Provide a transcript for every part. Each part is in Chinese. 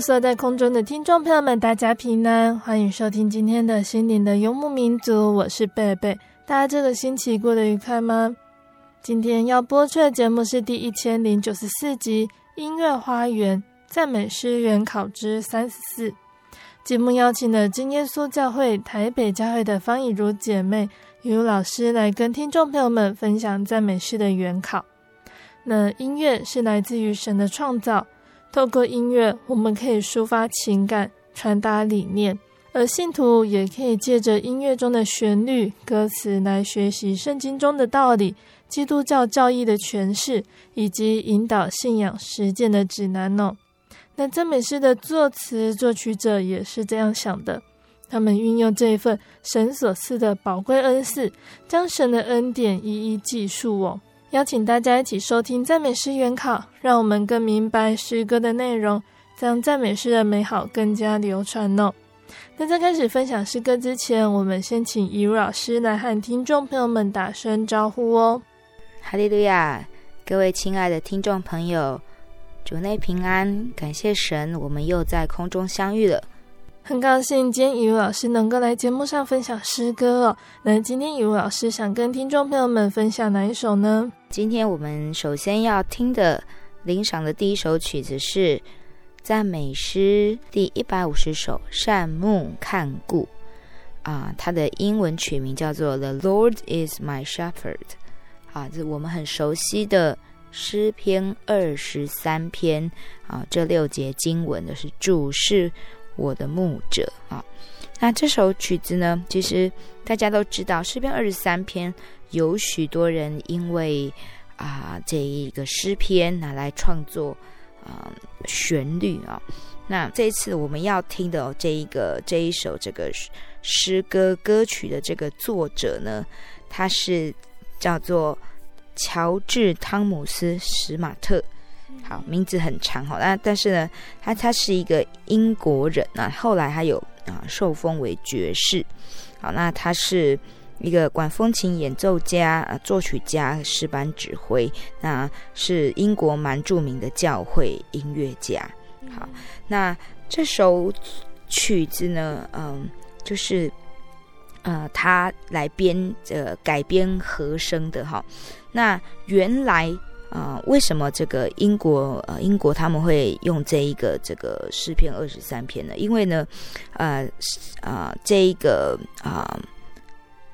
坐在空中的听众朋友们，大家平安，欢迎收听今天的心灵的游牧民族，我是贝贝。大家这个星期过得愉快吗？今天要播出的节目是第一千零九十四集《音乐花园赞美诗原考之三十四》。节目邀请了真耶稣教会台北教会的方以如姐妹、以如老师来跟听众朋友们分享赞美诗的原考。那音乐是来自于神的创造。透过音乐，我们可以抒发情感、传达理念，而信徒也可以借着音乐中的旋律、歌词来学习圣经中的道理、基督教教义的诠释，以及引导信仰实践的指南哦。那赞美诗的作词作曲者也是这样想的，他们运用这一份神所赐的宝贵恩赐，将神的恩典一一记述哦。邀请大家一起收听赞美诗原考，让我们更明白诗歌的内容，将赞美诗的美好更加流传哦。那在开始分享诗歌之前，我们先请以如老师来和听众朋友们打声招呼哦。哈利路亚，各位亲爱的听众朋友，主内平安，感谢神，我们又在空中相遇了。很高兴今天以如老师能够来节目上分享诗歌哦。那今天以如老师想跟听众朋友们分享哪一首呢？今天我们首先要听的、领赏的第一首曲子是赞美诗第一百五十首《善牧看顾》啊，它的英文曲名叫做《The Lord Is My Shepherd》啊，这我们很熟悉的诗篇二十三篇啊，这六节经文的是主是我的牧者啊，那这首曲子呢，其实大家都知道，诗篇二十三篇有许多人因为啊这一个诗篇拿来创作啊旋律啊。那这一次我们要听的这一个这一首这个诗歌歌曲的这个作者呢，他是叫做乔治汤姆斯史马特。好，名字很长哈，那但是呢，他他是一个英国人啊，后来他有啊受封为爵士。好，那他是一个管风琴演奏家、啊、作曲家、诗班指挥，那是英国蛮著名的教会音乐家。好，那这首曲子呢，嗯，就是呃，他来编呃改编和声的哈。那原来。啊、为什么这个英国呃英国他们会用这一个这个诗篇二十三篇呢？因为呢，呃、呃、这一个啊、呃、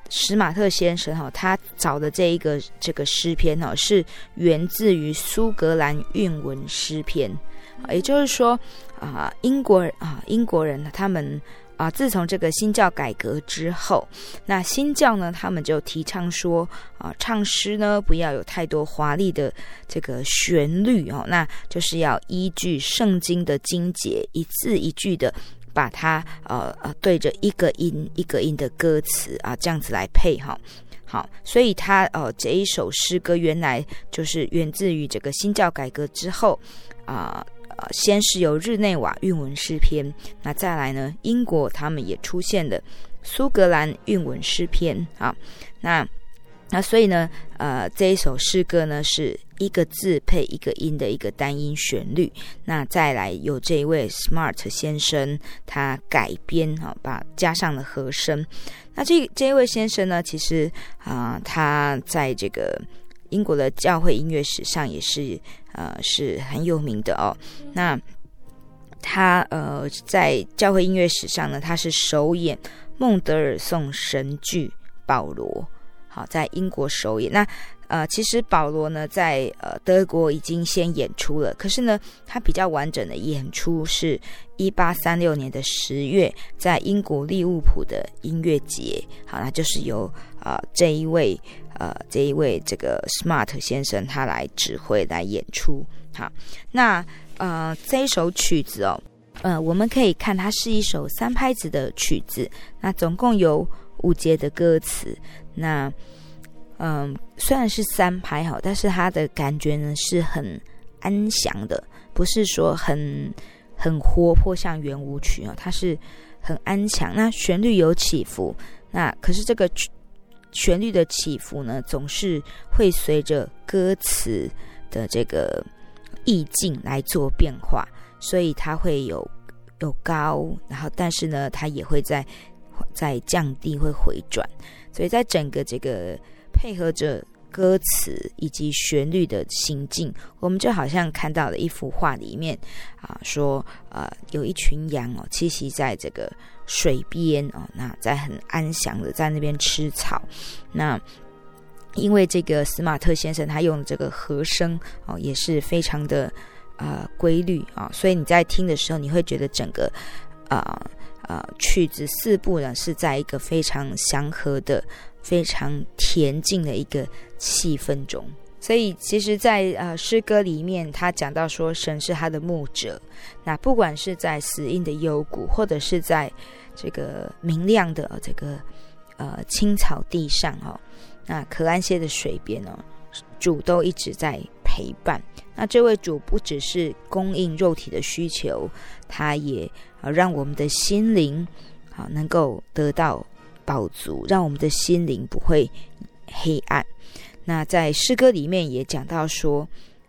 史马特先生哈，他找的这一个这个诗篇哈，是源自于苏格兰韵文诗篇，也就是说啊、英国啊、英国人他们。啊，自从这个新教改革之后，那新教呢，他们就提倡说啊，唱诗呢不要有太多华丽的这个旋律哦，那就是要依据圣经的经节，一字一句的把它呃呃对着一个音一个音的歌词啊，这样子来配哈。好，所以他呃这一首诗歌原来就是源自于这个新教改革之后啊。先是由日内瓦韵文诗篇，那再来呢，英国他们也出现了苏格兰韵文诗篇啊。那那所以呢，呃，这一首诗歌呢是一个字配一个音的一个单音旋律。那再来有这一位 Smart 先生，他改编啊，把加上了和声。那这这一位先生呢，其实啊、他在这个英国的教会音乐史上也是呃是很有名的哦。那他呃在教会音乐史上呢，他是首演孟德尔颂神剧《保罗》。好，在英国首演。那呃，其实保罗呢，在呃德国已经先演出了，可是呢，他比较完整的演出是一八三六年的十月，在英国利物浦的音乐节。好，那就是由啊、呃、这一位呃这一位这个 Smart 先生他来指挥来演出。好，那呃这一首曲子哦，呃我们可以看它是一首三拍子的曲子，那总共有五节的歌词。那，嗯，虽然是三拍哈，但是它的感觉呢是很安详的，不是说很很活泼像圆舞曲哦，它是很安详。那旋律有起伏，那可是这个旋律的起伏呢，总是会随着歌词的这个意境来做变化，所以它会有有高，然后但是呢，它也会在在降低，会回转。所以在整个这个配合着歌词以及旋律的行进，我们就好像看到了一幅画里面啊，说呃有一群羊哦栖息在这个水边哦，那在很安详的在那边吃草。那因为这个斯马特先生他用的这个和声哦也是非常的呃规律啊，所以你在听的时候你会觉得整个啊。呃呃，曲子四部呢是在一个非常祥和的、非常恬静的一个气氛中，所以其实在，呃诗歌里面，他讲到说神是他的牧者，那不管是在死荫的幽谷，或者是在这个明亮的这个呃青草地上哦，那可安歇的水边哦，主都一直在陪伴。那这位主不只是供应肉体的需求，他也。啊，让我们的心灵啊能够得到饱足，让我们的心灵不会黑暗。那在诗歌里面也讲到说，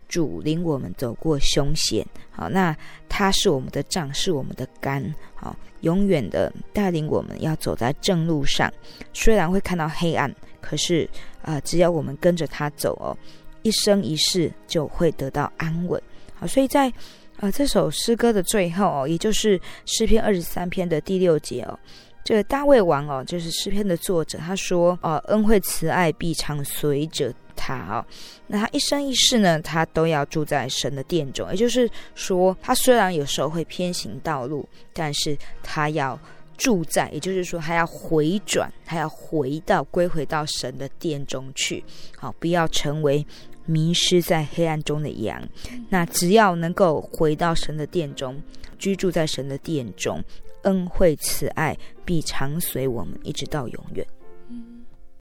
主领我们走过凶险，好，那他是我们的杖，是我们的杆，好，永远的带领我们要走在正路上。虽然会看到黑暗，可是啊，只要我们跟着他走哦，一生一世就会得到安稳。好，所以在。啊、呃，这首诗歌的最后哦，也就是诗篇二十三篇的第六节哦，这个大卫王哦，就是诗篇的作者，他说哦，恩惠慈爱必常随着他哦，那他一生一世呢，他都要住在神的殿中。也就是说，他虽然有时候会偏行道路，但是他要住在，也就是说，他要回转，他要回到归回到神的殿中去，好，不要成为。迷失在黑暗中的羊，那只要能够回到神的殿中，居住在神的殿中，恩惠慈爱必常随我们，一直到永远。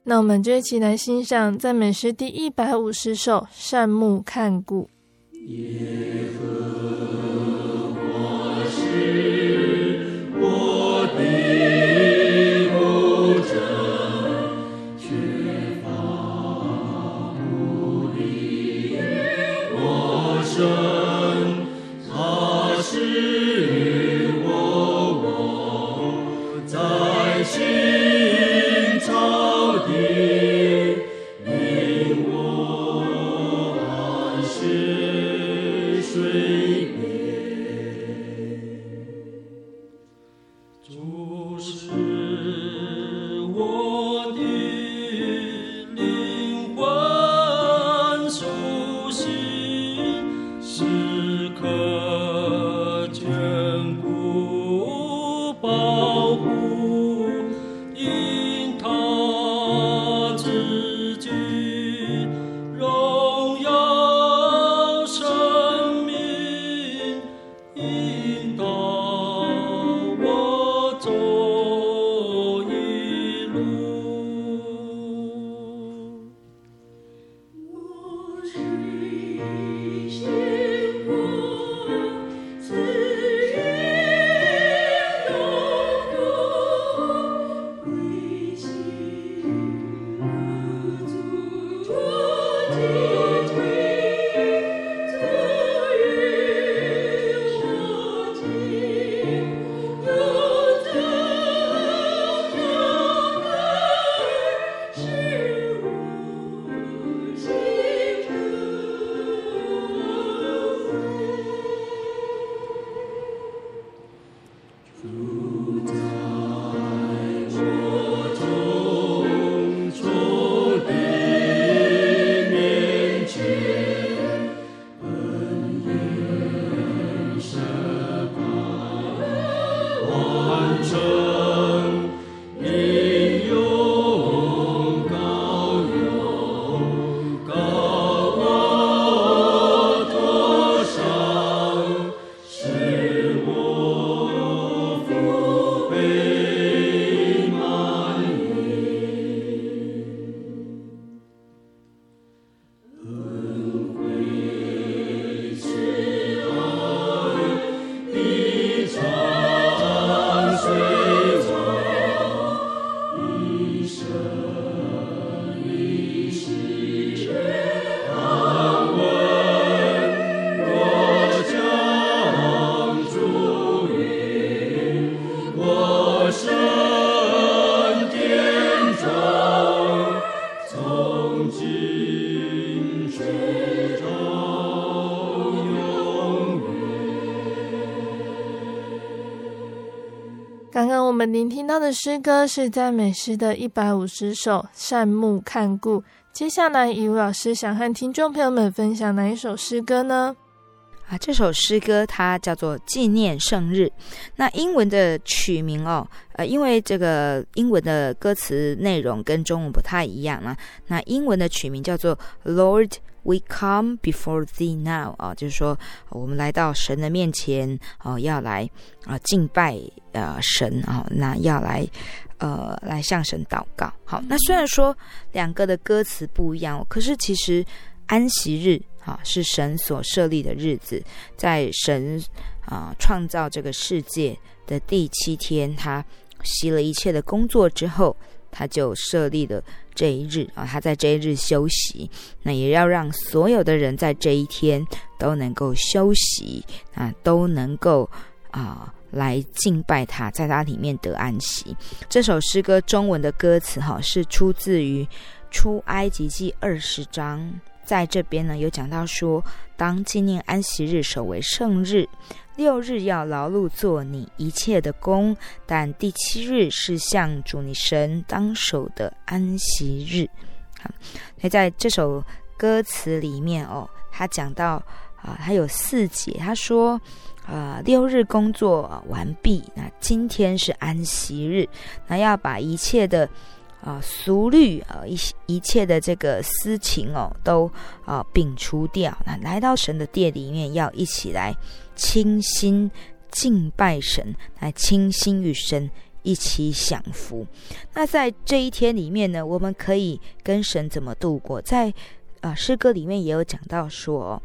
那我们这一期来欣赏赞美诗第一百五十首《善目看顾》。听到的诗歌是赞美诗的一百五十首，善目看顾。接下来，以如老师想和听众朋友们分享哪一首诗歌呢？啊，这首诗歌它叫做纪念圣日。那英文的曲名哦，呃，因为这个英文的歌词内容跟中文不太一样啊。那英文的曲名叫做 Lord。We come before thee now 啊，就是说我们来到神的面前哦，要来啊敬拜呃神啊，那要来呃来向神祷告。好，那虽然说两个的歌词不一样，可是其实安息日啊是神所设立的日子，在神啊创造这个世界的第七天，他息了一切的工作之后，他就设立了。这一日啊，他在这一日休息，那也要让所有的人在这一天都能够休息啊，都能够啊来敬拜他，在他里面得安息。这首诗歌中文的歌词哈、是出自于出埃及记二十章，在这边呢有讲到说，当纪念安息日，守为圣日。六日要劳碌做你一切的工，但第七日是向主你神当守的安息日。好，所以在这首歌词里面哦，他讲到啊，他有四节，他说啊，六日工作完毕，那今天是安息日，那要把一切的。啊，俗虑啊，一一切的这个私情哦，都啊摒除掉。那来到神的殿里面，要一起来倾心敬拜神，来倾心与神一起享福。那在这一天里面呢，我们可以跟神怎么度过？在啊诗歌里面也有讲到说，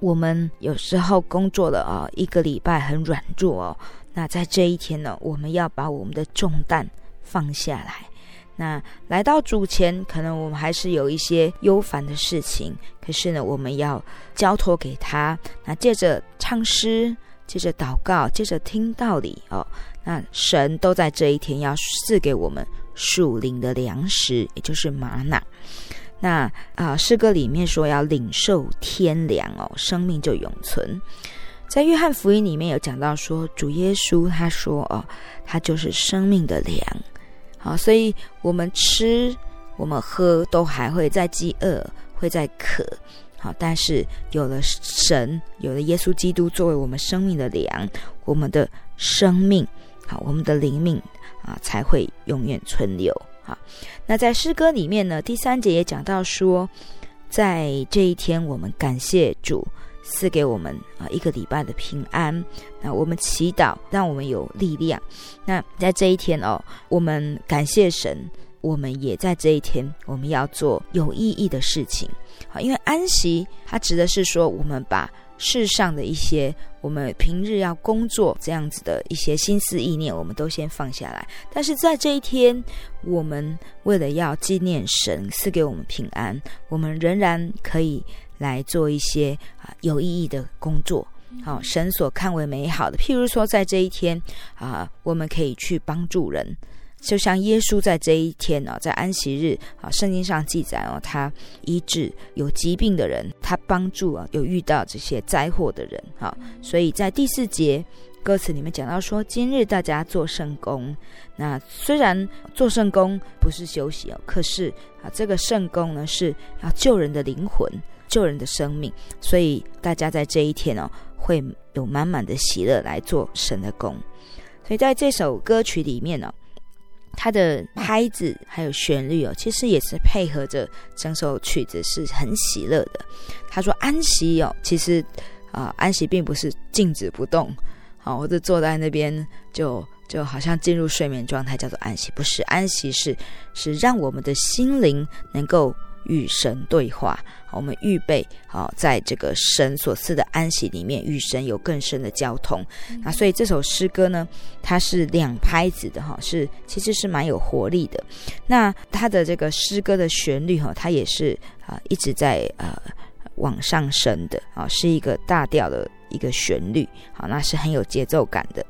我们有时候工作了啊一个礼拜很软弱哦，那在这一天呢，我们要把我们的重担放下来。那来到主前，可能我们还是有一些忧烦的事情，可是呢，我们要交托给他。那借着唱诗，借着祷告，借着听道理哦，那神都在这一天要赐给我们属灵的粮食，也就是吗哪。那啊，诗歌里面说要领受天粮哦，生命就永存。在约翰福音里面有讲到说，主耶稣他说哦，他就是生命的粮。好，所以我们吃，我们喝，都还会再饥饿，会再渴。好，但是有了神，有了耶稣基督作为我们生命的粮，我们的生命，好，我们的灵命啊，才会永远存留。好，那在诗歌里面呢，第三节也讲到说，在这一天，我们感谢主。赐给我们啊一个礼拜的平安，那我们祈祷，让我们有力量。那在这一天哦，我们感谢神，我们也在这一天，我们要做有意义的事情。好，因为安息它指的是说，我们把世上的一些我们平日要工作这样子的一些心思意念，我们都先放下来。但是在这一天，我们为了要纪念神赐给我们平安，我们仍然可以。来做一些啊有意义的工作，好、哦，神所看为美好的。譬如说，在这一天啊，我们可以去帮助人，就像耶稣在这一天呢、哦，在安息日啊，圣经上记载哦，他医治有疾病的人，他帮助啊有遇到这些灾祸的人，好、哦，所以在第四节歌词里面讲到说，今日大家做圣工。那虽然做圣工不是休息哦，可是啊，这个圣工呢是要救人的灵魂。救人的生命，所以大家在这一天哦，会有满满的喜乐来做神的工。所以在这首歌曲里面呢、哦，它的拍子还有旋律哦，其实也是配合着整首曲子，是很喜乐的。他说安息哦，其实啊、安息并不是静止不动，好，或者坐在那边就就好像进入睡眠状态，叫做安息。不是，安息是是让我们的心灵能够。与神对话，我们预备好，在这个神所赐的安息里面，与神有更深的交通。那所以这首诗歌呢，它是两拍子的哈，是其实是蛮有活力的。那它的这个诗歌的旋律哈，它也是啊一直在呃往上升的啊，是一个大调的一个旋律，好，那是很有节奏感的。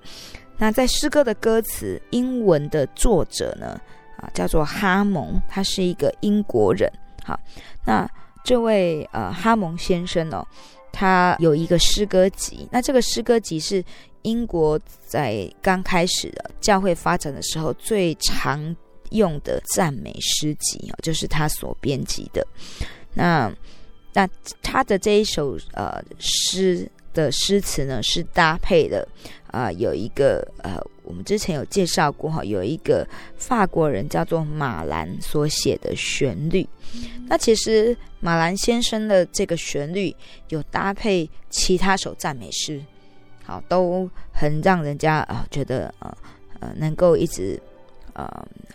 那在诗歌的歌词，英文的作者呢啊叫做哈蒙，他是一个英国人。好，那这位呃哈蒙先生哦，他有一个诗歌集。那这个诗歌集是英国在刚开始的教会发展的时候最常用的赞美诗集啊，就是他所编辑的。那那他的这一首呃诗的诗词呢，是搭配的啊、有一个呃，我们之前有介绍过哈，有一个法国人叫做马兰所写的旋律。那其实马兰先生的这个旋律有搭配其他首赞美诗，好，都很让人家啊、觉得呃呃能够一直呃、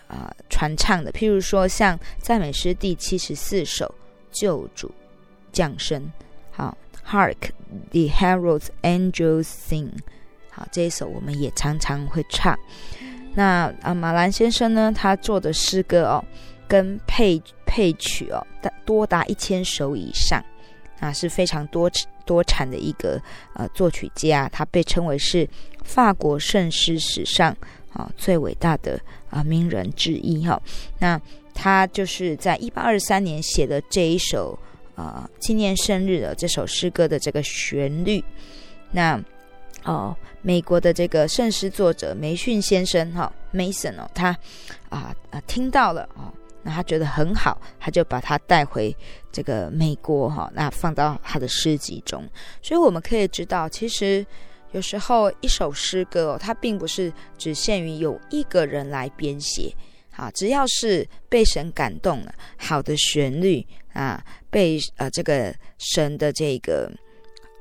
呃、传唱的。譬如说像赞美诗第七十四首救主降生，好。Hark, the heralds angels sing。好，这一首我们也常常会唱。那啊，马兰先生呢，他做的诗歌哦，跟配配曲哦，多达一千首以上，啊，是非常多多产的一个呃作曲家。他被称为是法国圣诗史上啊最伟大的啊名人之一哈。那他就是在一八二三年写的这一首。啊，纪念生日的这首诗歌的这个旋律，那哦，美国的这个圣诗作者梅逊先生哈，Mason 哦，他啊啊听到了啊，那他觉得很好，他就把它带回这个美国哈，那放到他的诗集中。所以我们可以知道，其实有时候一首诗歌哦，它并不是只限于有一个人来编写。啊，只要是被神感动了，好的旋律啊，被呃这个神的这个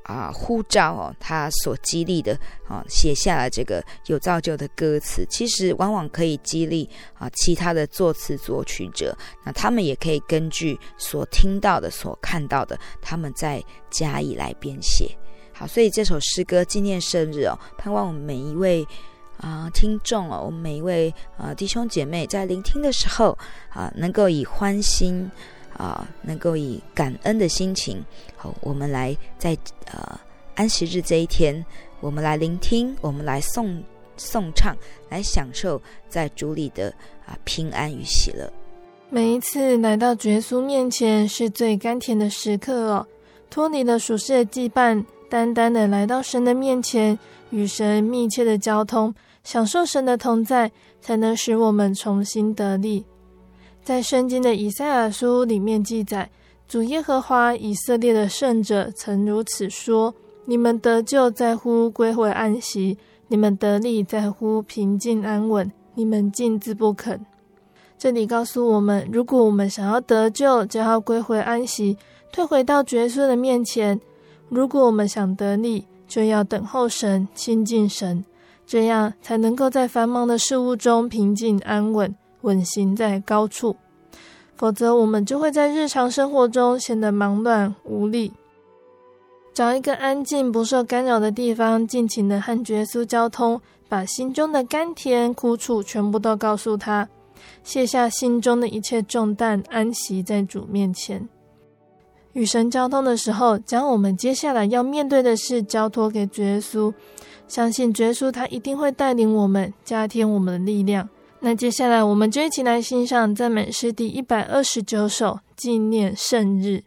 啊呼召哦，他所激励的啊，写下了这个有造就的歌词，其实往往可以激励啊其他的作词作曲者，那他们也可以根据所听到的、所看到的，他们再加以来编写。好，所以这首诗歌纪念生日哦，盼望我们每一位。啊、听众哦，我们每一位啊、弟兄姐妹在聆听的时候啊、能够以欢心啊、能够以感恩的心情，好，我们来在呃安息日这一天，我们来聆听，我们来颂颂唱，来享受在主里的啊、平安与喜乐。每一次来到耶稣面前，是最甘甜的时刻哦，脱离了属世的羁绊，单单的来到神的面前，与神密切的交通。享受神的同在，才能使我们重新得力。在圣经的以赛亚书里面记载，主耶和华以色列的圣者曾如此说：“你们得救在乎归回安息，你们得力在乎平静安稳，你们竟自不肯。”这里告诉我们，如果我们想要得救，就要归回安息，退回到耶稣的面前；如果我们想得力，就要等候神，亲近神。这样才能够在繁忙的事物中平静安稳，稳行在高处。否则，我们就会在日常生活中显得忙乱无力。找一个安静、不受干扰的地方，尽情的和耶稣交通，把心中的甘甜苦楚全部都告诉他，卸下心中的一切重担，安息在主面前。与神交通的时候，将我们接下来要面对的事交托给耶稣。相信耶稣，他一定会带领我们，加添我们的力量。那接下来，我们就一起来欣赏赞美诗第一百二十九首《纪念圣日》。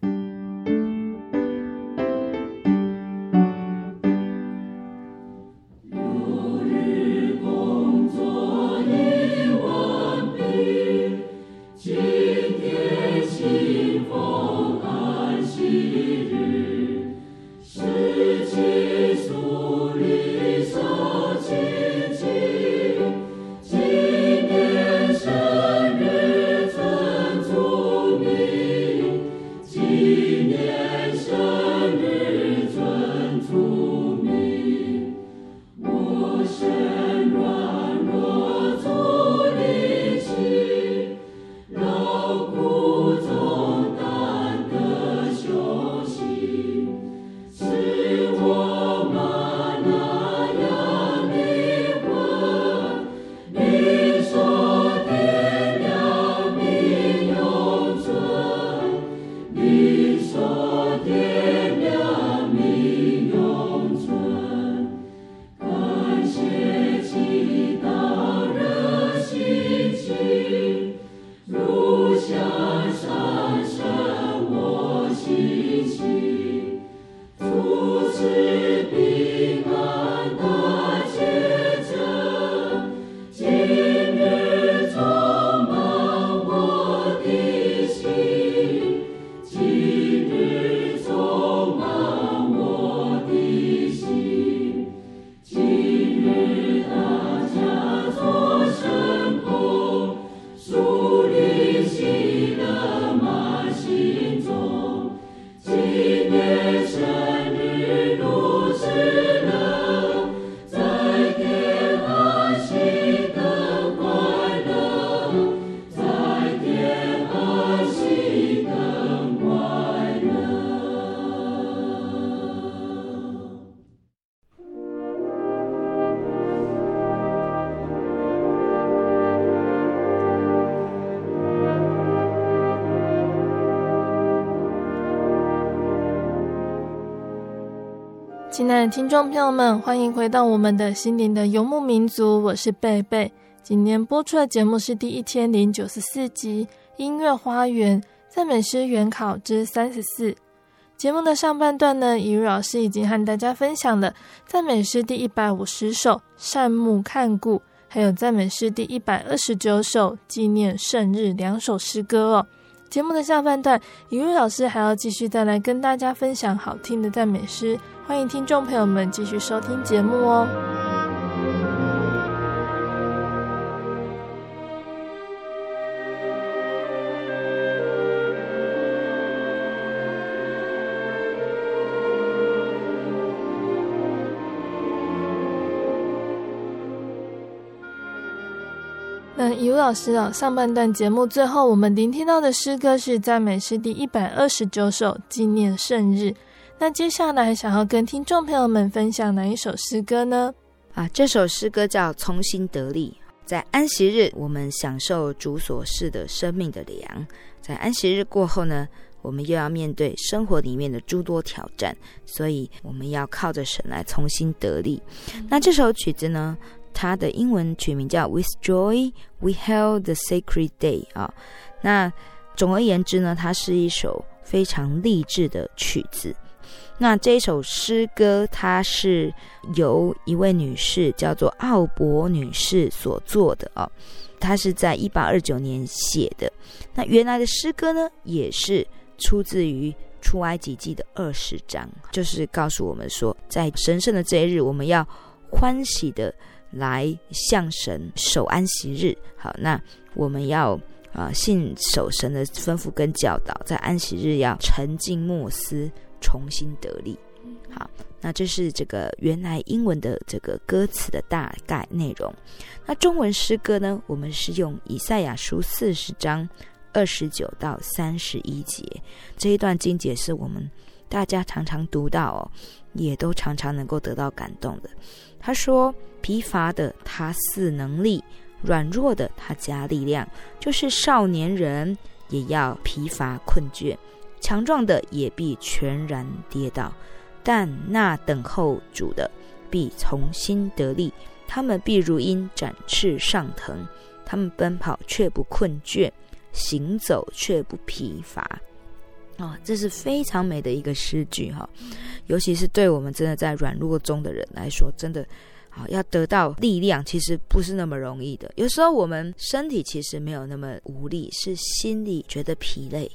听众朋友们，欢迎回到我们的心灵的游牧民族，我是贝贝。今天播出的节目是第一千零九十四集《音乐花园赞美诗原考之三十四》。节目的上半段呢，怡如老师已经和大家分享了赞美诗第一百五十首《善目看顾》，还有赞美诗第一百二十九首《纪念圣日》两首诗歌哦。节目的下半段，怡如老师还要继续再来跟大家分享好听的赞美诗，欢迎听众朋友们继续收听节目哦。那怡如老师啊，上半段节目最后我们聆听到的诗歌是赞美诗第一百二十九首《纪念圣日》。那接下来想要跟听众朋友们分享哪一首诗歌呢？啊，这首诗歌叫《从心得力》。在安息日，我们享受主所示的生命的粮；在安息日过后呢，我们又要面对生活里面的诸多挑战，所以我们要靠着神来从心得力。那这首曲子呢？它的英文曲名叫《With Joy We Hail the Sacred Day》啊，那总而言之呢，它是一首非常励志的曲子。那这一首诗歌，它是由一位女士叫做奥伯女士所作的啊，她是在一八二九年写的。那原来的诗歌呢，也是出自于出埃及记的二十章，就是告诉我们说，在神圣的这一日，我们要欢喜的。来向神守安息日，好，那我们要啊、信守神的吩咐跟教导，在安息日要沉静默思，从心得力。好，那这是这个原来英文的这个歌词的大概内容。那中文诗歌呢，我们是用以赛亚书四十章二十九到三十一节这一段经节，是我们大家常常读到哦，也都常常能够得到感动的。他说。疲乏的他赐能力，软弱的他加力量。就是少年人也要疲乏困倦，强壮的也必全然跌倒。但那等候主的必重新得力，他们必如鹰展翅上腾，他们奔跑却不困倦，行走却不疲乏。啊、哦，这是非常美的一个诗句哈，尤其是对我们真的在软弱中的人来说，真的。好，要得到力量，其实不是那么容易的。有时候我们身体其实没有那么无力，是心里觉得疲累，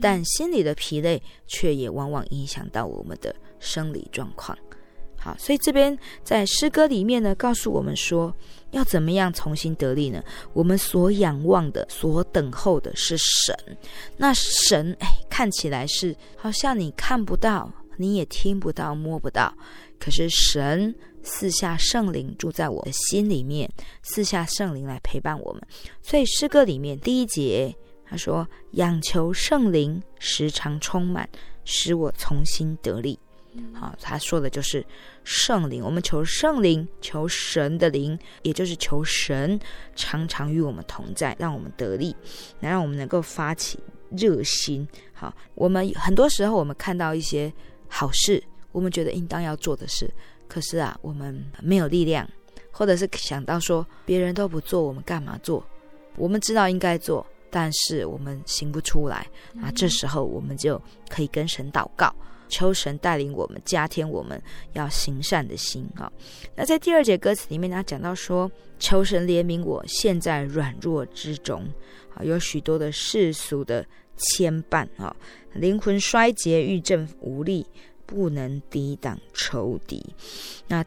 但心里的疲累却也往往影响到我们的生理状况。好，所以这边在诗歌里面呢，告诉我们说，要怎么样重新得力呢？我们所仰望的、所等候的是神。那神，哎，看起来是好像你看不到，你也听不到、摸不到，可是神。四下圣灵住在我的心里面，四下圣灵来陪伴我们。所以诗歌里面第一节他说：“仰求圣灵时常充满，使我重新得力。”好，他说的就是圣灵。我们求圣灵，求神的灵，也就是求神常常与我们同在，让我们得力，来让我们能够发起热心。好，我们很多时候我们看到一些好事，我们觉得应当要做的事。可是啊，我们没有力量，或者是想到说别人都不做，我们干嘛做？我们知道应该做，但是我们行不出来啊。这时候我们就可以跟神祷告，求神带领我们，加添我们要行善的心啊。那在第二节歌词里面，他讲到说，求神怜悯我，现在软弱之中啊，有许多的世俗的牵绊啊，灵魂衰竭，郁症无力。不能抵挡仇敌。那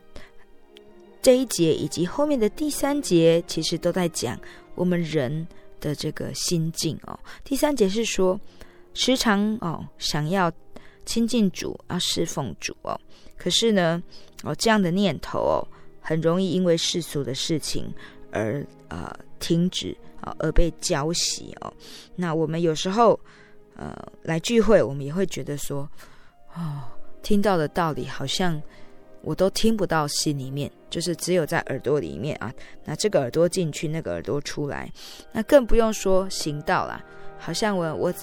这一节以及后面的第三节，其实都在讲我们人的这个心境哦。第三节是说，时常哦想要亲近主，要侍奉主哦，可是呢，哦这样的念头哦，很容易因为世俗的事情而呃停止啊，而被浇熄哦。那我们有时候呃来聚会，我们也会觉得说，哦。听到的道理好像我都听不到心里面，就是只有在耳朵里面啊。那这个耳朵进去，那个耳朵出来，那更不用说行道了。好像我我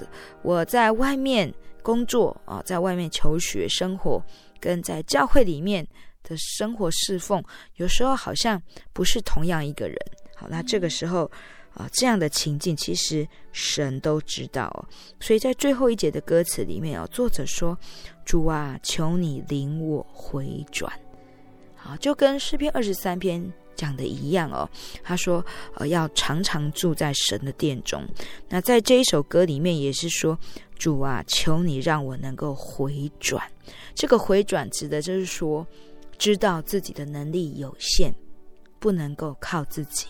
我在外面工作啊，在外面求学生活，跟在教会里面的生活侍奉，有时候好像不是同样一个人。好，那这个时候啊，这样的情境其实神都知道哦。所以在最后一节的歌词里面哦，作者说：“主啊，求你领我回转。”好，就跟诗篇二十三篇讲的一样哦。他说：“呃，要常常住在神的殿中。”那在这一首歌里面也是说：“主啊，求你让我能够回转。”这个回转指的就是说，知道自己的能力有限，不能够靠自己，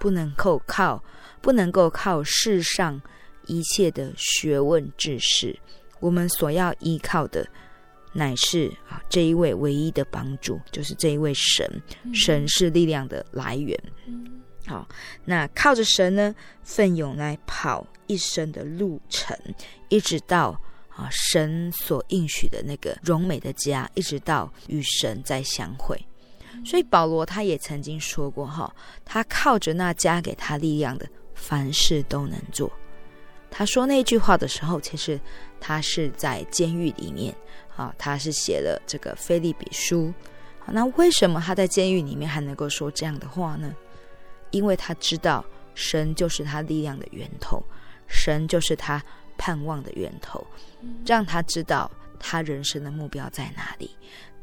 不能够靠，不能够靠世上一切的学问知识。我们所要依靠的。乃是啊，这一位唯一的帮助，就是这一位神。神是力量的来源。好，那靠着神呢，奋勇来跑一生的路程，一直到啊，神所应许的那个荣美的家，一直到与神再相会。所以保罗他也曾经说过哈，他靠着那加给他力量的，凡事都能做。他说那句话的时候，其实他是在监狱里面。啊，他是写了这个《腓立比书》。那为什么他在监狱里面还能够说这样的话呢？因为他知道神就是他力量的源头，神就是他盼望的源头，让他知道他人生的目标在哪里。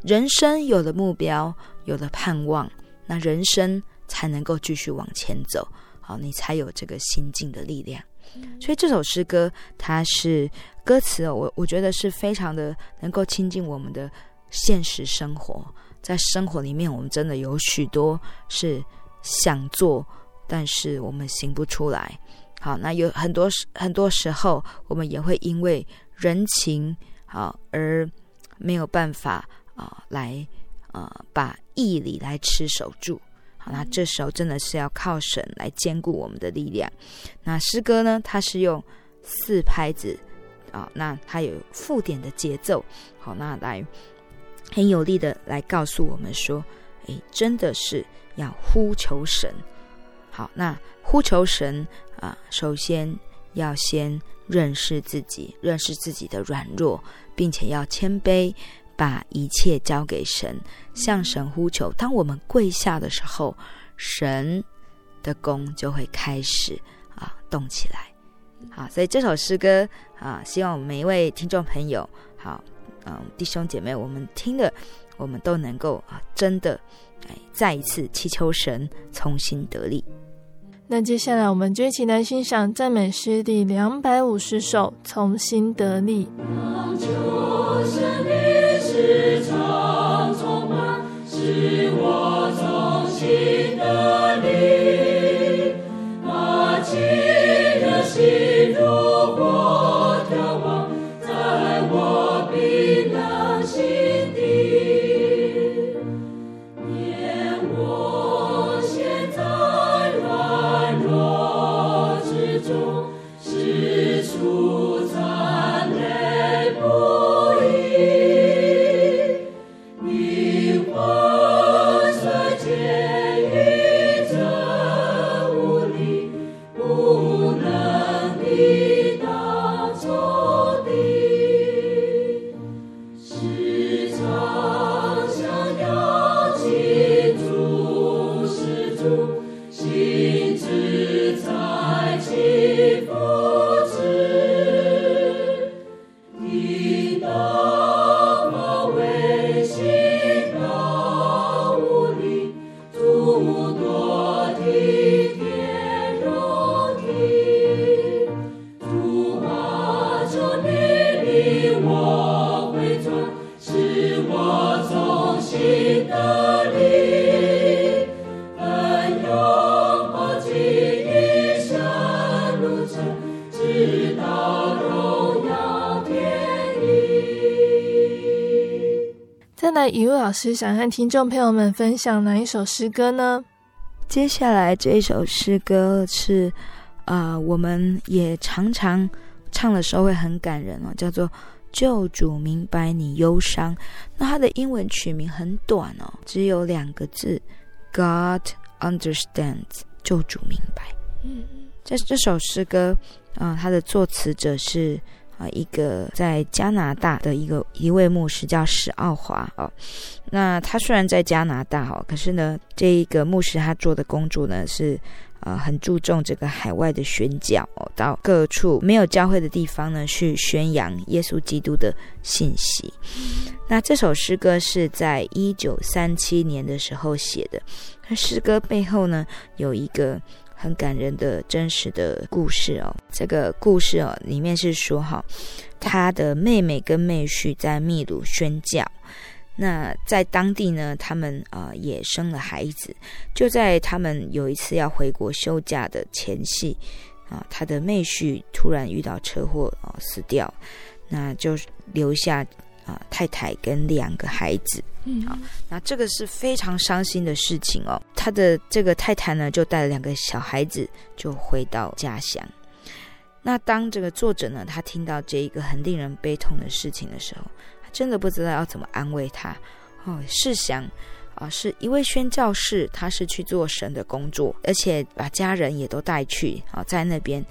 人生有了目标，有了盼望，那人生才能够继续往前走。好，你才有这个心境的力量。所以这首诗歌，它是歌词哦，我我觉得是非常的能够亲近我们的现实生活。在生活里面，我们真的有许多是想做，但是我们行不出来。好，那有很多很多时候，我们也会因为人情好而没有办法啊，来啊把义理来持守住。好那这时候真的是要靠神来坚固我们的力量。那诗歌呢？它是用四拍子啊，那它有附点的节奏，好，那来很有力的来告诉我们说，诶，真的是要呼求神。好，那呼求神啊，首先要先认识自己，认识自己的软弱，并且要谦卑。把一切交给神，向神呼求。当我们跪下的时候，神的功就会开始啊动起来。好，所以这首诗歌啊，希望我们每一位听众朋友，好，嗯，弟兄姐妹，我们听的，我们都能够啊，真的哎，再一次祈求神重新得力。那接下来，我们就一起来欣赏赞美诗第两百五十首《重新得力》。是常充满，是我衷心的礼。老师想和听众朋友们分享哪一首诗歌呢？接下来这一首诗歌是，啊、呃，我们也常常唱的时候会很感人哦，叫做《救主明白你忧伤》。那它的英文曲名很短哦，只有两个字：God understands。救主明白。嗯，这这首诗歌啊、呃，它的作词者是啊，一个在加拿大的一个一位牧师叫史奥华哦。那他虽然在加拿大哦，可是呢，这一个牧师他做的工作呢是。呃，很注重这个海外的宣教，到各处没有教会的地方呢，去宣扬耶稣基督的信息。那这首诗歌是在一九三七年的时候写的。那诗歌背后呢，有一个很感人的真实的故事哦。这个故事哦，里面是说哈，他的妹妹跟妹婿在秘鲁宣教。那在当地呢，他们啊、也生了孩子。就在他们有一次要回国休假的前夕，啊，他的妹婿突然遇到车祸啊死掉，那就留下啊太太跟两个孩子。嗯，啊，那这个是非常伤心的事情哦。他的这个太太呢，就带了两个小孩子就回到家乡。那当这个作者呢，他听到这一个很令人悲痛的事情的时候。他真的不知道要怎么安慰他哦。试想啊，是一位宣教士，他是去做神的工作，而且把家人也都带去啊，在那边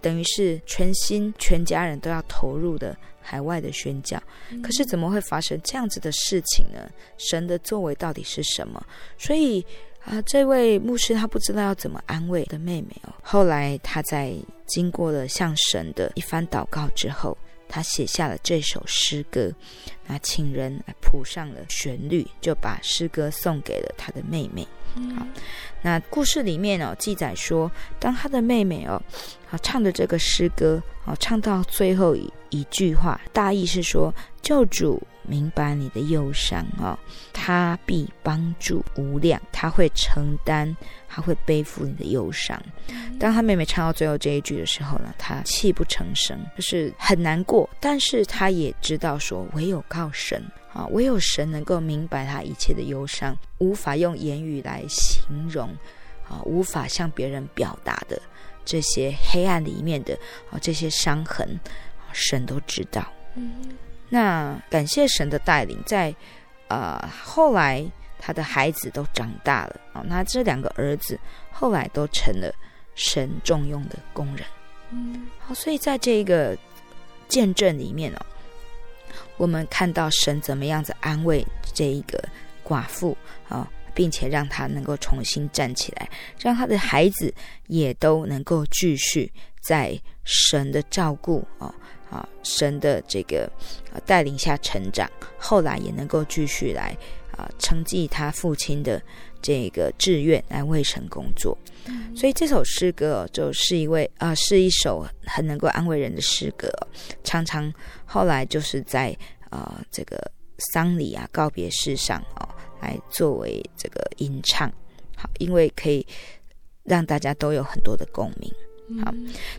等于是全心全家人都要投入的海外的宣教。可是怎么会发生这样子的事情呢？神的作为到底是什么？所以啊，这位牧师他不知道要怎么安慰的妹妹哦。后来他在经过了向神的一番祷告之后。他写下了这首诗歌，那请人来谱上了旋律，就把诗歌送给了他的妹妹。好，那故事里面哦记载说，当他的妹妹哦啊唱的这个诗歌哦唱到最后一一句话，大意是说，救主明白你的忧伤哦，他必帮助无量，他会承担。他会背负你的忧伤。当他妹妹唱到最后这一句的时候呢，他泣不成声，就是很难过。但是他也知道说，唯有靠神啊，唯有神能够明白他一切的忧伤，无法用言语来形容啊，无法向别人表达的这些黑暗里面的啊这些伤痕，神都知道。那感谢神的带领，在呃后来。他的孩子都长大了啊，那这两个儿子后来都成了神重用的工人。嗯，好，所以在这一个见证里面哦，我们看到神怎么样子安慰这一个寡妇啊，并且让他能够重新站起来，让他的孩子也都能够继续在神的照顾啊啊，神的这个带领下成长，后来也能够继续来。啊，承继他父亲的这个志愿来为神工作，嗯、所以这首诗歌就是一位啊，是一首很能够安慰人的诗歌。常常后来就是在啊这个丧礼啊告别式上哦，来作为这个吟唱。好，因为可以让大家都有很多的共鸣。好，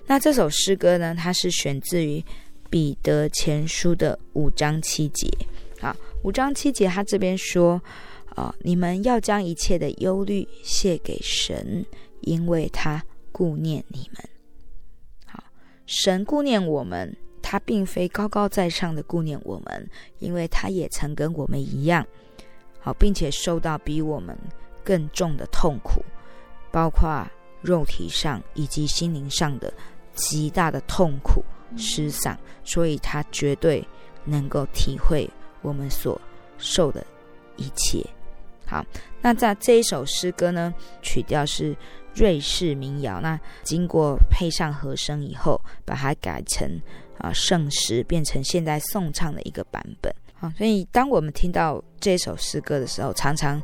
那这首诗歌呢，它是选自于彼得前书的五章七节。啊，五章七节，他这边说，啊，你们要将一切的忧虑卸给神，因为他顾念你们。好，神顾念我们，他并非高高在上的顾念我们，因为他也曾跟我们一样，好，并且受到比我们更重的痛苦，包括肉体上以及心灵上的极大的痛苦、失丧，所以他绝对能够体会。我们所受的一切，好，那在这一首诗歌呢，曲调是瑞士民谣，那经过配上和声以后，把它改成啊圣诗，变成现在颂唱的一个版本。好，所以当我们听到这首诗歌的时候，常常，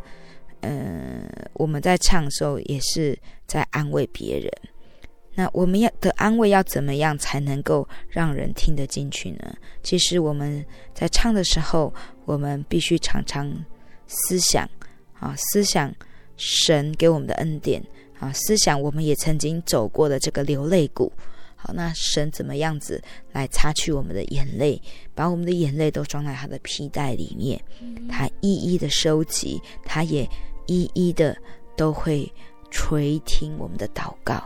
嗯、呃，我们在唱的时候也是在安慰别人。那我们要的安慰要怎么样才能够让人听得进去呢？其实我们在唱的时候，我们必须常常思想啊，思想神给我们的恩典啊，思想我们也曾经走过的这个流泪谷。好，那神怎么样子来擦去我们的眼泪，把我们的眼泪都装在他的皮带里面，他一一的收集，他也一一的都会垂听我们的祷告。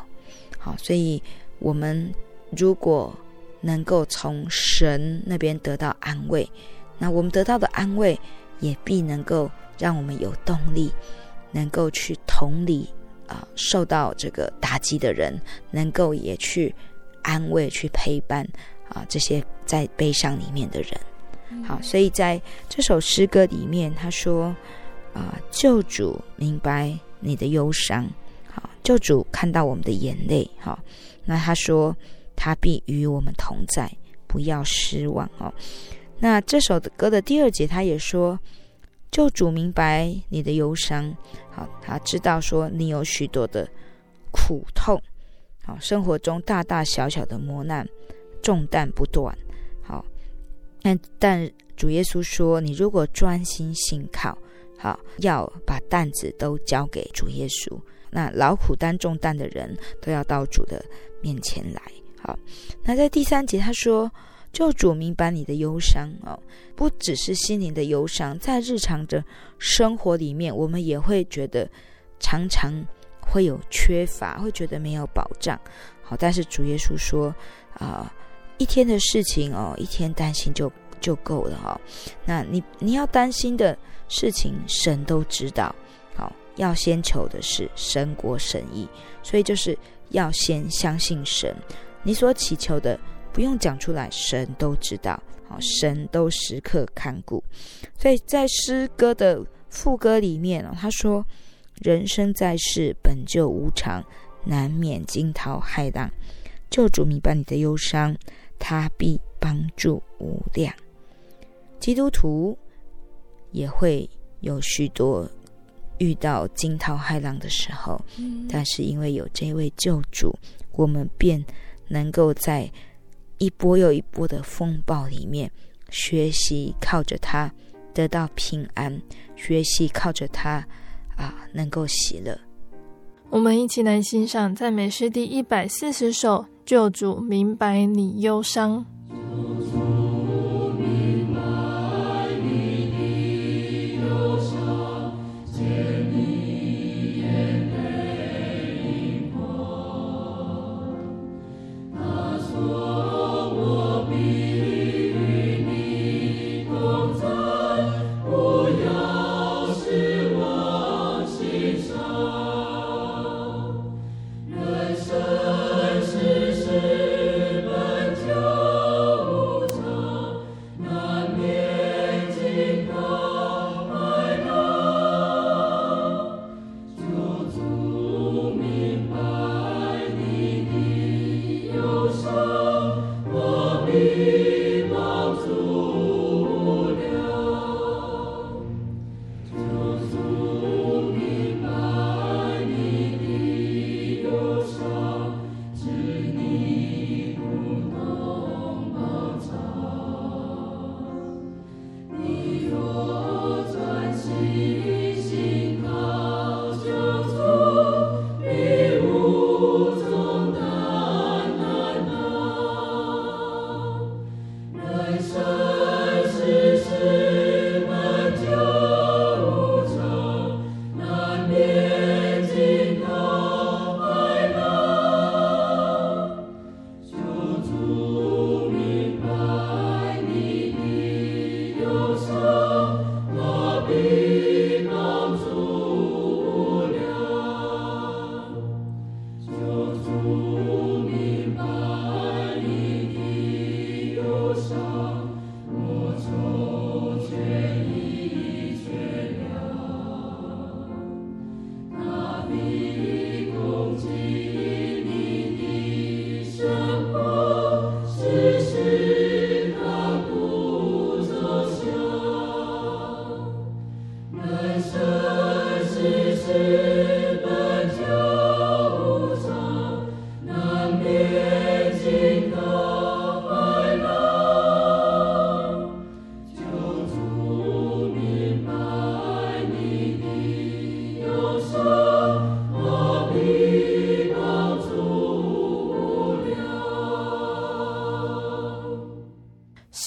好，所以我们如果能够从神那边得到安慰，那我们得到的安慰也必能够让我们有动力，能够去同理啊受到这个打击的人，能够也去安慰、去陪伴啊这些在悲伤里面的人。好，所以在这首诗歌里面，他说啊，救主明白你的忧伤，好，救主看到我们的眼泪，好，那他说他必与我们同在，不要失望哦。那这首歌的第二节，他也说，救主明白你的忧伤，好，他知道说你有许多的苦痛，好，生活中大大小小的磨难，重担不断，好，但但主耶稣说，你如果专心信靠，好，要把担子都交给主耶稣，那劳苦担重担的人都要到主的面前来，好，那在第三节他说。救主明白你的忧伤哦，不只是心灵的忧伤，在日常的生活里面，我们也会觉得常常会有缺乏，会觉得没有保障。好，但是主耶稣说啊、一天的事情哦，一天担心就就够了哈、哦。那你你要担心的事情，神都知道。好，要先求的是神国神意，所以就是要先相信神，你所祈求的。不用讲出来，神都知道，好，神都时刻看顾。所以在诗歌的副歌里面哦，他说：“人生在世本就无常，难免惊涛骇浪。救主明白你的忧伤，他必帮助无量。”基督徒也会有许多遇到惊涛骇浪的时候，嗯，但是因为有这位救主，我们便能够在。一波又一波的风暴里面，学习靠着他得到平安，学习靠着他啊能够喜乐。我们一起来欣赏赞美诗第一百四十首《救主明白你忧伤》。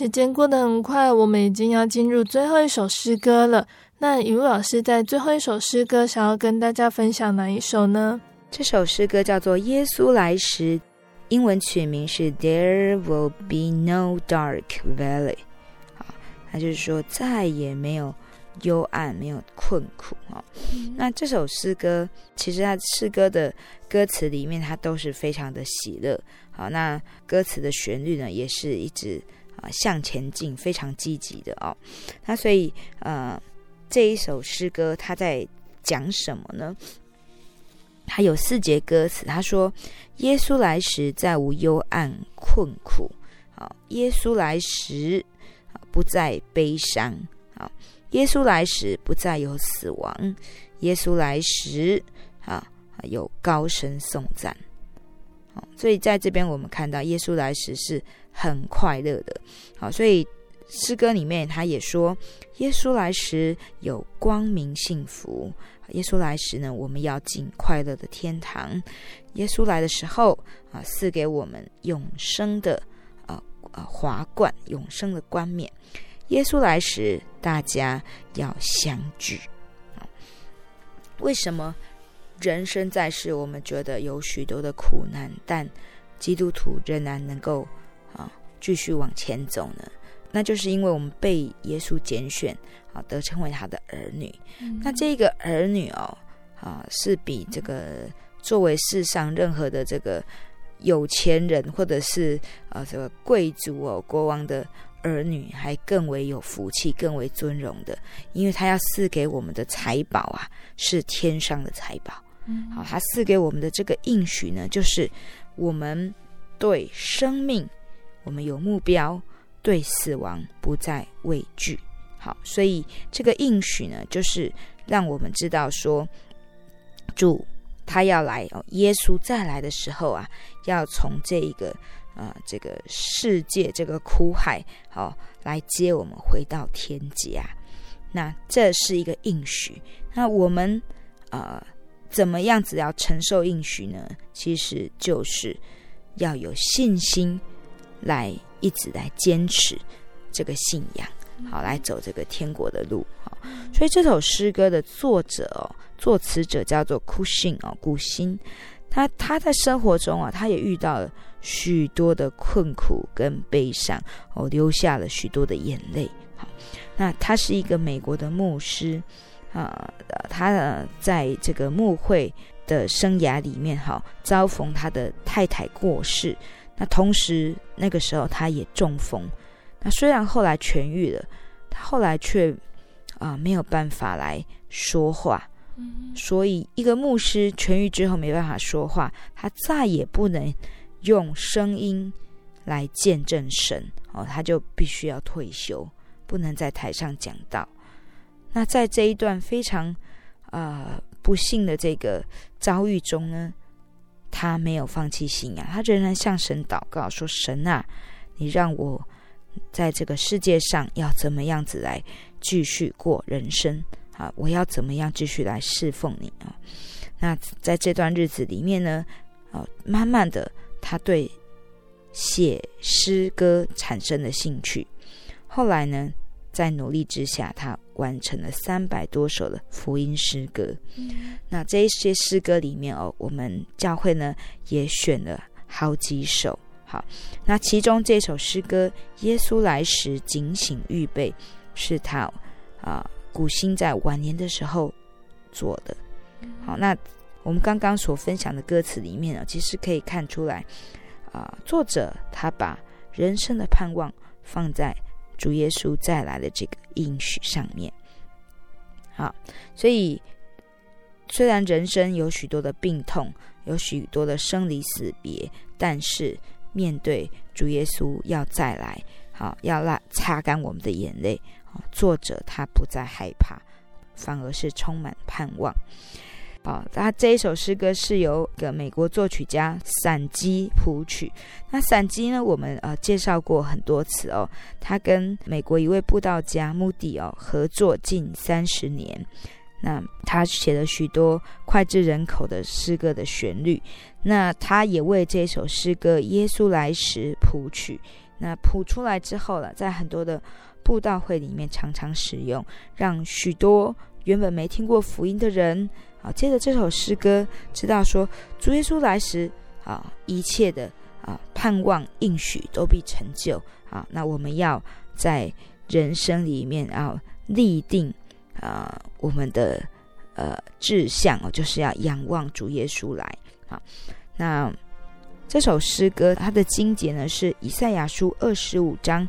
时间过得很快，我们已经要进入最后一首诗歌了。那雨露老师在最后一首诗歌想要跟大家分享哪一首呢？这首诗歌叫做《耶稣来时》，英文曲名是 There Will Be No Dark Valley。好，那就是说再也没有幽暗，没有困苦啊。那这首诗歌其实它诗歌的歌词里面，它都是非常的喜乐。好，那歌词的旋律呢，也是一直向前进，非常积极的哦。那所以呃，这一首诗歌它在讲什么呢？它有四节歌词，他说：“耶稣来时，再无幽暗困苦。好，耶稣来时，不再悲伤。好，耶稣来时，不再有死亡。耶稣来时，啊，有高声颂赞。好，所以在这边我们看到，耶稣来时是很快乐的。好，所以诗歌里面他也说，耶稣来时有光明幸福。”耶稣来时呢，我们要进快乐的天堂。耶稣来的时候啊，赐给我们永生的啊啊华冠，永生的冠冕。耶稣来时，大家要相聚。为什么人生在世，我们觉得有许多的苦难，但基督徒仍然能够啊继续往前走呢？那就是因为我们被耶稣拣选。啊，得称为他的儿女。嗯、那这个儿女哦，啊，是比这个作为世上任何的这个有钱人或者是啊这个贵族哦国王的儿女还更为有福气，更为尊荣的，因为他要赐给我们的财宝啊，是天上的财宝。好，他赐给我们的这个应许呢，就是我们对生命，我们有目标，对死亡不再畏惧。好，所以这个应许呢，就是让我们知道说，主他要来哦，耶稣再来的时候啊，要从这一个啊、呃、这个世界这个苦海，好、哦、来接我们回到天家。那这是一个应许。那我们啊、呃，怎么样子要承受应许呢？其实就是要有信心，来一直来坚持这个信仰。好，来走这个天国的路。好，所以这首诗歌的作者哦，作词者叫做顾辛哦，顾心。他他在生活中啊，他也遇到了许多的困苦跟悲伤哦，流下了许多的眼泪。好，那他是一个美国的牧师啊，他呢在这个牧会的生涯里面，哈，遭逢他的太太过世。那同时那个时候他也中风。那虽然后来痊愈了，他后来却啊、呃、没有办法来说话，所以一个牧师痊愈之后没办法说话，他再也不能用声音来见证神哦，他就必须要退休，不能在台上讲道。那在这一段非常、呃、不幸的这个遭遇中呢，他没有放弃信仰，他仍然向神祷告说：“神啊，你让我。”在这个世界上要怎么样子来继续过人生啊？我要怎么样继续来侍奉你啊？那在这段日子里面呢，啊，慢慢的他对写诗歌产生了兴趣。后来呢，在努力之下，他完成了三百多首的福音诗歌。嗯。那这些诗歌里面哦，我们教会呢也选了好几首。好，那其中这首诗歌《耶稣来时，警醒预备》是他啊，古辛在晚年的时候做的。好，那我们刚刚所分享的歌词里面呢，其实可以看出来啊，作者他把人生的盼望放在主耶稣再来的这个应许上面。好，所以虽然人生有许多的病痛，有许多的生离死别，但是。面对主耶稣要再来，好，要拉擦干我们的眼泪。作者他不再害怕，反而是充满盼望。好，他这一首诗歌是由一个美国作曲家闪基谱曲。那闪基呢，我们呃介绍过很多次哦。他跟美国一位布道家穆迪哦合作近三十年。那他写了许多脍炙人口的诗歌的旋律，那他也为这首诗歌《耶稣来时》谱曲。那谱出来之后了，在很多的布道会里面常常使用，让许多原本没听过福音的人啊，借着这首诗歌，知道说主耶稣来时啊，一切的啊盼望应许都必成就啊。那我们要在人生里面啊立定。啊、我们的呃志向哦，就是要仰望主耶稣来。好，那这首诗歌它的经节呢是以赛亚书二十五章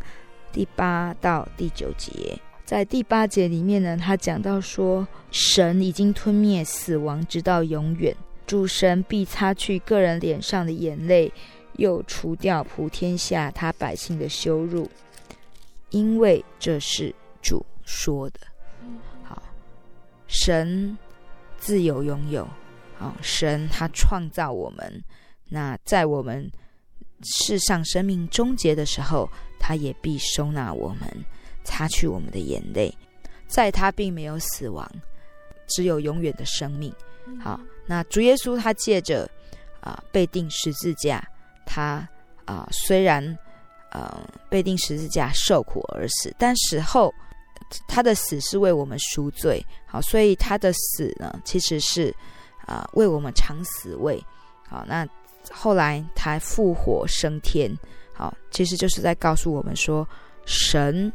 第八到第九节。在第八节里面呢，他讲到说，神已经吞灭死亡，直到永远。主神必擦去个人脸上的眼泪，又除掉普天下他百姓的羞辱，因为这是主说的。好，神自有拥有。好，神他创造我们，那在我们世上生命终结的时候，他也必收纳我们。擦去我们的眼泪，在他并没有死亡，只有永远的生命。好，那主耶稣他借着啊、呃、被钉十字架，他啊、呃、虽然呃被钉十字架受苦而死，但死后他的死是为我们赎罪。好，所以他的死呢，其实是啊、呃、为我们尝死味。好，那后来他复活升天，好，其实就是在告诉我们说神。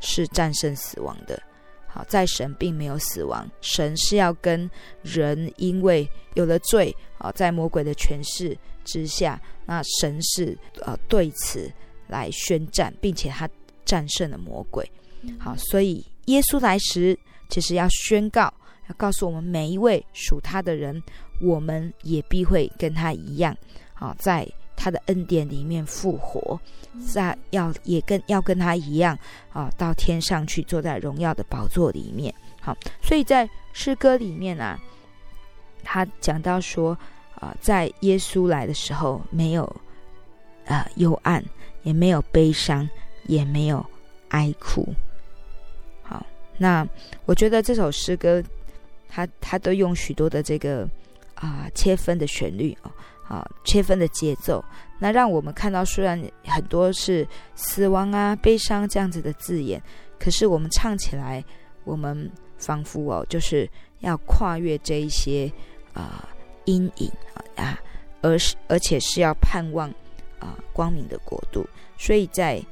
是战胜死亡的，好，在神并没有死亡，神是要跟人因为有了罪啊，在魔鬼的权势之下，那神是呃对此来宣战，并且他战胜了魔鬼，好，所以耶稣来时，其实要宣告，要告诉我们每一位属他的人，我们也必会跟他一样，好，在。他的恩典里面复活，在要也跟要跟他一样啊，到天上去坐在荣耀的宝座里面。好，所以在诗歌里面啊，他讲到说啊，在耶稣来的时候，没有啊幽暗，也没有悲伤，也没有哀哭。好，那我觉得这首诗歌，他他都用许多的这个啊切分的旋律哦。啊，切分的节奏，那让我们看到，虽然很多是死亡啊、悲伤这样子的字眼，可是我们唱起来，我们仿佛哦，就是要跨越这一些啊、阴影啊，而是而且是要盼望啊、光明的国度。所以在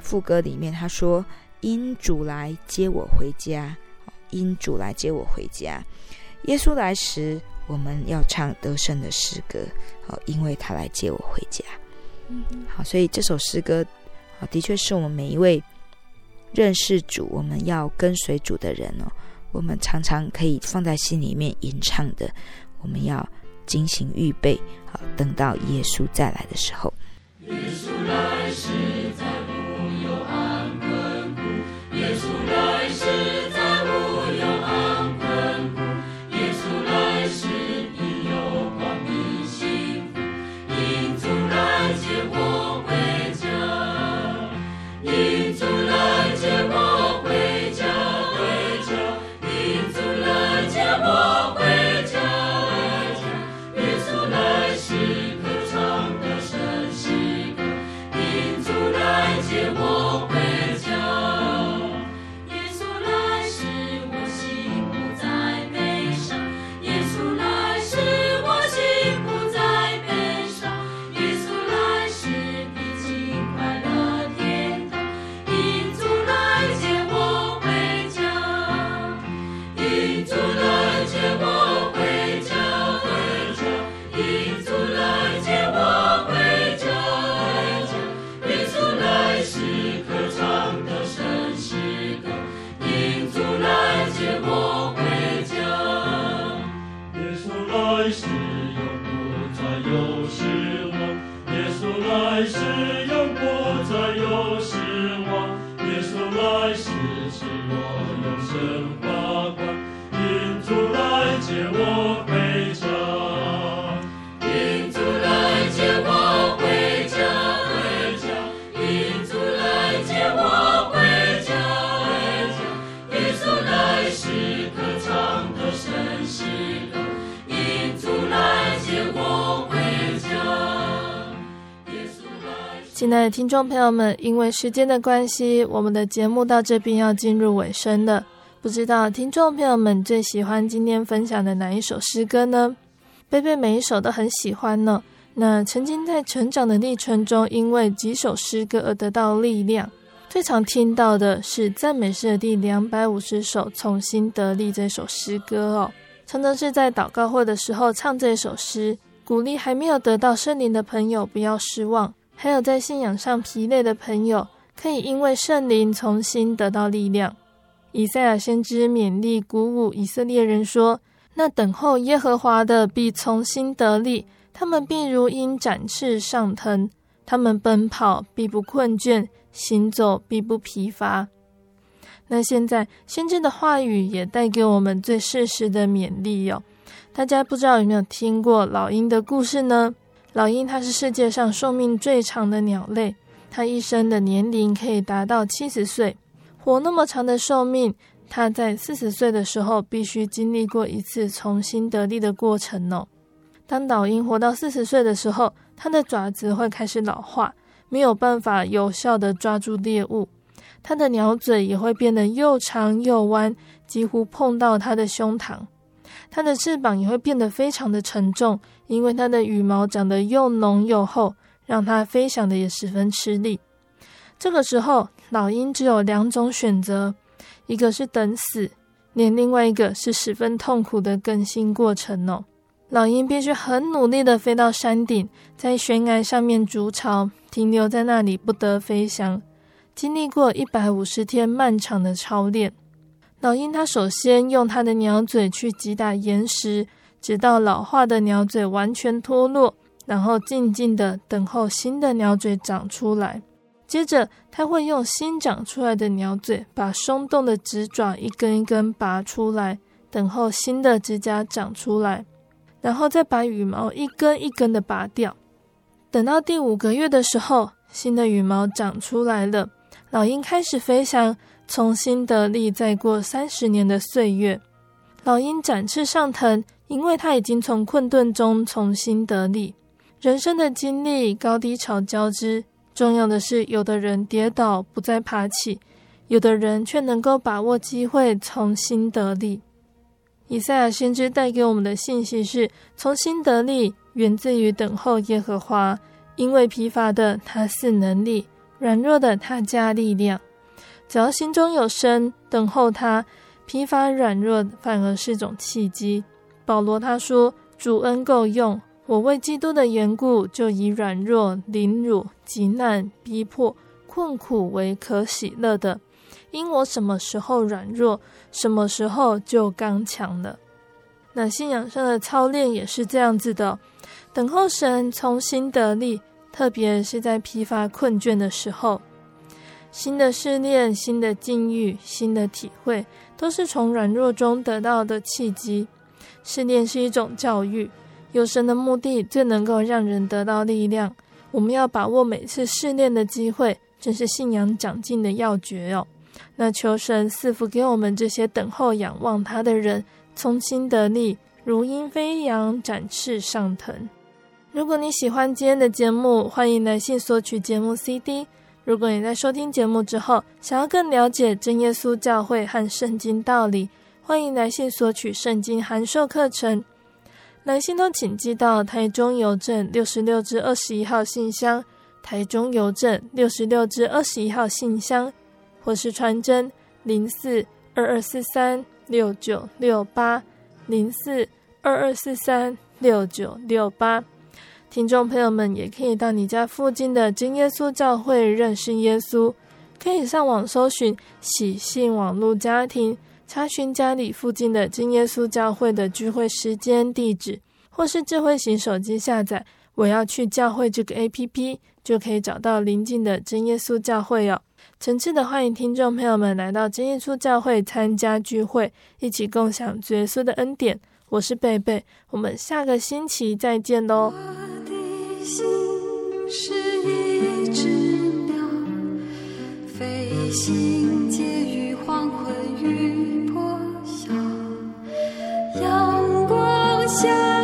副歌里面，他说：“因主来接我回家，因主来接我回家。”耶稣来时。我们要唱得胜的诗歌，好，因为他来接我回家。好，所以这首诗歌，啊，的确是我们每一位认识主、我们要跟随主的人哦，我们常常可以放在心里面吟唱的。我们要精心预备，好，等到耶稣再来的时候。耶稣来时，亲爱的听众朋友们，因为时间的关系，我们的节目到这边要进入尾声了。不知道听众朋友们最喜欢今天分享的哪一首诗歌呢？贝贝每一首都很喜欢呢。那曾经在成长的历程中，因为几首诗歌而得到力量，最常听到的是赞美诗的第两百五十首《重新得力》这首诗歌哦，常常是在祷告会的时候唱这首诗，鼓励还没有得到圣灵的朋友不要失望，还有在信仰上疲累的朋友，可以因为圣灵重新得到力量。以赛亚先知勉励鼓舞以色列人说：“那等候耶和华的必从新得力，他们必如鹰展翅上腾，他们奔跑必不困倦。”行走必不疲乏。那现在先知的话语也带给我们最适时的勉励哟。大家不知道有没有听过老鹰的故事呢？老鹰它是世界上寿命最长的鸟类，它一生的年龄可以达到七十岁。活那么长的寿命，它在四十岁的时候必须经历过一次重新得力的过程哦。当老鹰活到四十岁的时候，它的爪子会开始老化。没有办法有效地抓住猎物，它的鸟嘴也会变得又长又弯，几乎碰到它的胸膛。它的翅膀也会变得非常的沉重，因为它的羽毛长得又浓又厚，让它飞翔的也十分吃力。这个时候，老鹰只有两种选择：一个是等死，连另外一个是十分痛苦的更新过程哦。老鹰必须很努力地飞到山顶，在悬崖上面筑巢，停留在那里不得飞翔。经历过一百五十天漫长的操练，老鹰它首先用它的鸟嘴去击打岩石，直到老化的鸟嘴完全脱落，然后静静地等候新的鸟嘴长出来。接着，它会用新长出来的鸟嘴把松动的指爪一根一根拔出来，等候新的指甲长出来。然后再把羽毛一根一根的拔掉，等到第五个月的时候，新的羽毛长出来了，老鹰开始飞翔，重新得力。再过三十年的岁月，老鹰展翅上腾，因为他已经从困顿中重新得力。人生的经历高低潮交织，重要的是，有的人跌倒不再爬起，有的人却能够把握机会重新得力。以赛亚先知带给我们的信息是：重新得力，源自于等候耶和华。因为疲乏的他赐能力，软弱的他加力量。只要心中有神，等候他，疲乏软弱反而是种契机。保罗他说：“主恩够用，我为基督的缘故，就以软弱、凌辱、急难、逼迫、困苦为可喜乐的。”因我什么时候软弱，什么时候就刚强了。那信仰上的操练也是这样子的，等候神从新得力，特别是在疲乏困倦的时候，新的试炼、新的境遇、新的体会，都是从软弱中得到的契机。试炼是一种教育，有神的目的最能够让人得到力量。我们要把握每次试炼的机会，这是信仰长进的要诀哦。那求神赐福给我们这些等候仰望他的人，从心得力，如鹰飞扬，展翅上腾。如果你喜欢今天的节目，欢迎来信索取节目 CD。如果你在收听节目之后，想要更了解真耶稣教会和圣经道理，欢迎来信索取圣经函授课程。来信都请寄到台中邮政六十六至二十一号信箱，台中邮政六十六至二十一号信箱。或是传真零四二二四三六九六八零四二二四三六九六八，听众朋友们也可以到你家附近的真耶稣教会认识耶稣，可以上网搜寻喜信网络家庭，查询家里附近的真耶稣教会的聚会时间地址，或是智慧型手机下载我要去教会这个 APP，就可以找到邻近的真耶稣教会哦。诚挚的欢迎听众朋友们来到真耶稣教会参加聚会，一起共享主耶稣的恩典。我是贝贝，我们下个星期再见喽。我的心是一只鸟，飞行家。